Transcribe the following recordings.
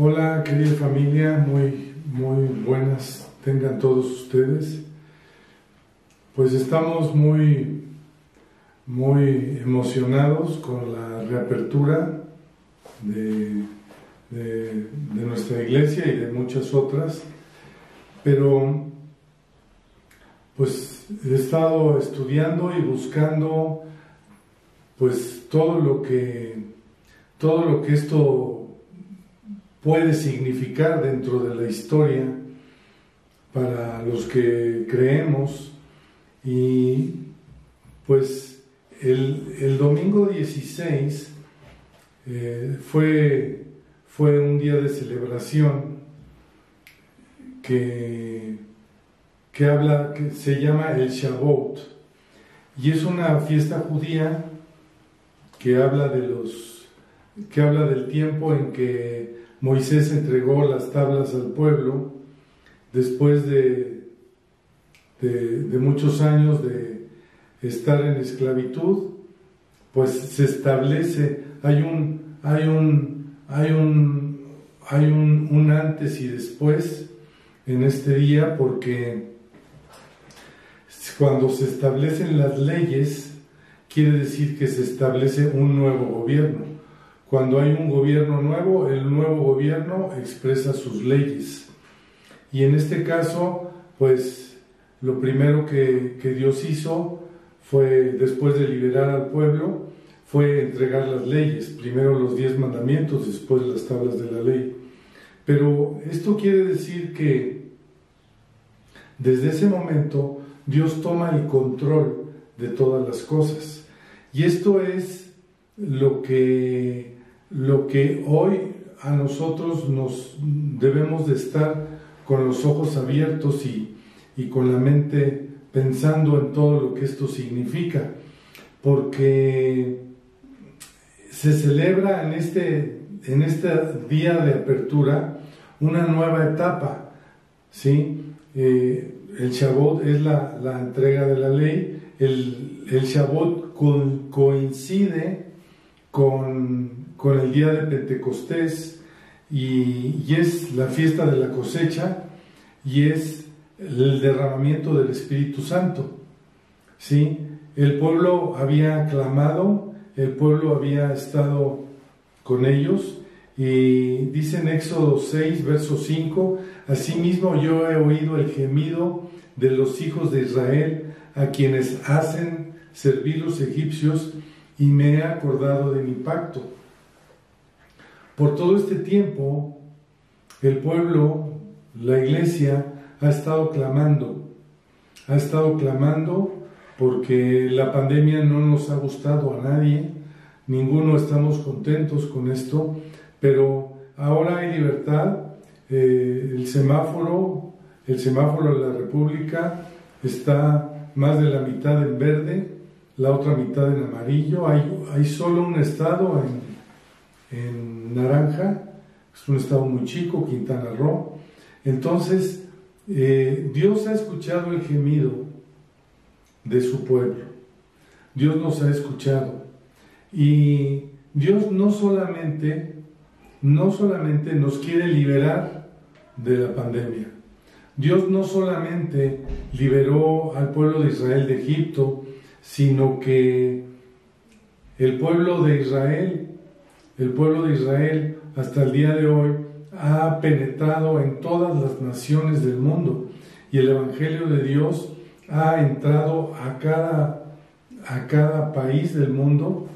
Hola querida familia, muy, muy buenas tengan todos ustedes. Pues estamos muy, muy emocionados con la reapertura de, de, nuestra iglesia y de muchas otras, pero pues he estado estudiando y buscando pues todo lo que todo lo que esto puede significar dentro de la historia para los que creemos. Y pues el, domingo 16 eh, fue, fue un día de celebración que, que habla, que se llama el Shavuot, y es una fiesta judía que habla de los que habla del tiempo en que Moisés entregó las tablas al pueblo después de, de, muchos años de estar en esclavitud, pues se establece, hay un, hay un, hay un, hay un, un antes y después en este día porque cuando se establecen las leyes, quiere decir que se establece un nuevo gobierno. Cuando hay un gobierno nuevo, el nuevo gobierno expresa sus leyes. Y en este caso, pues lo primero que, Dios hizo fue, después de liberar al pueblo, fue entregar las leyes, primero los diez mandamientos, después las tablas de la ley. Pero esto quiere decir que desde ese momento Dios toma el control de todas las cosas. Y esto es lo que lo que hoy a nosotros nos debemos de estar con los ojos abiertos y, con la mente pensando en todo lo que esto significa, porque se celebra en este, en este día de apertura una nueva etapa, ¿sí? Eh, el Shabbat es la, entrega de la ley, el, el Shabbat coincide con con el día de Pentecostés y, es la fiesta de la cosecha y es el derramamiento del Espíritu Santo. ¿Sí? El pueblo había clamado, el pueblo había estado con ellos y dice en Éxodo 6, verso 5, Asimismo yo he oído el gemido de los hijos de Israel a quienes hacen servir los egipcios y me he acordado de mi pacto. Por todo este tiempo, el pueblo, la iglesia, ha estado clamando, ha estado clamando porque la pandemia no nos ha gustado a nadie, ninguno estamos contentos con esto, pero ahora hay libertad, eh, el semáforo, el semáforo de la República está más de la mitad en verde, la otra mitad en amarillo, hay, solo un estado en, en Naranja, es un estado muy chico, Quintana Roo. Entonces, eh, Dios ha escuchado el gemido de su pueblo. Dios nos ha escuchado. Y Dios no solamente, no solamente nos quiere liberar de la pandemia. Dios no solamente liberó al pueblo de Israel de Egipto, sino que el pueblo de Israel el pueblo de Israel hasta el día de hoy ha penetrado en todas las naciones del mundo y el Evangelio de Dios ha entrado a cada, a cada país del mundo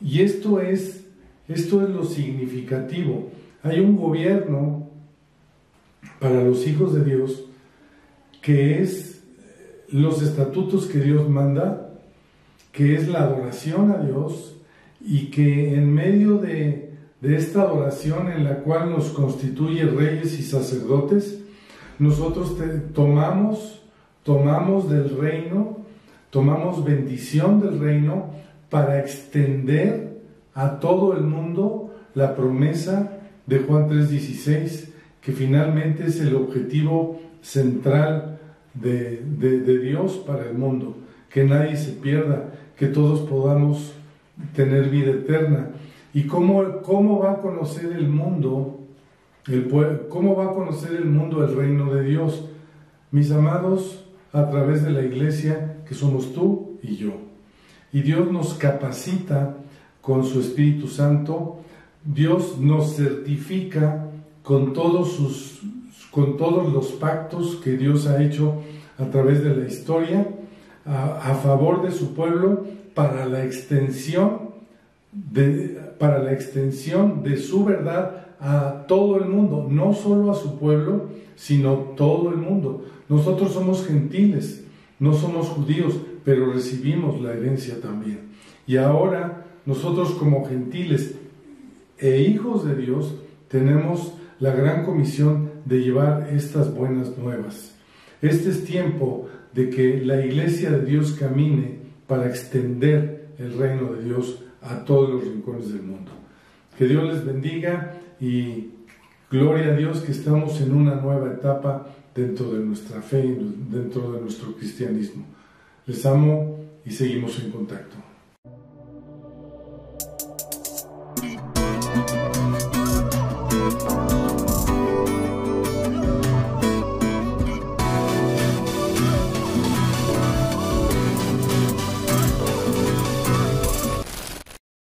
y esto es, esto es lo significativo. Hay un gobierno para los hijos de Dios que es los estatutos que Dios manda, que es la adoración a Dios, y que en medio de, esta adoración en la cual nos constituye reyes y sacerdotes, nosotros tomamos, tomamos del reino, tomamos bendición del reino para extender a todo el mundo la promesa de Juan 3:16, que finalmente es el objetivo central de, Dios para el mundo, que nadie se pierda, que todos podamos tener vida eterna. ¿Y cómo, cómo va a conocer el mundo, el, cómo va a conocer el mundo el reino de Dios? Mis amados, a través de la iglesia que somos tú y yo. Y Dios nos capacita con su Espíritu Santo, Dios nos certifica con todos, sus, con todos los pactos que Dios ha hecho a través de la historia a, favor de su pueblo para la extensión de, para la extensión de su verdad a todo el mundo, no solo a su pueblo, sino todo el mundo. Nosotros somos gentiles, no somos judíos, pero recibimos la herencia también. Y ahora nosotros como gentiles e hijos de Dios tenemos la gran comisión de llevar estas buenas nuevas. Este es tiempo de que la iglesia de Dios camine para extender el reino de Dios a todos los rincones del mundo. Que Dios les bendiga y gloria a Dios que estamos en una nueva etapa dentro de nuestra fe y dentro de nuestro cristianismo. Les amo y seguimos en contacto.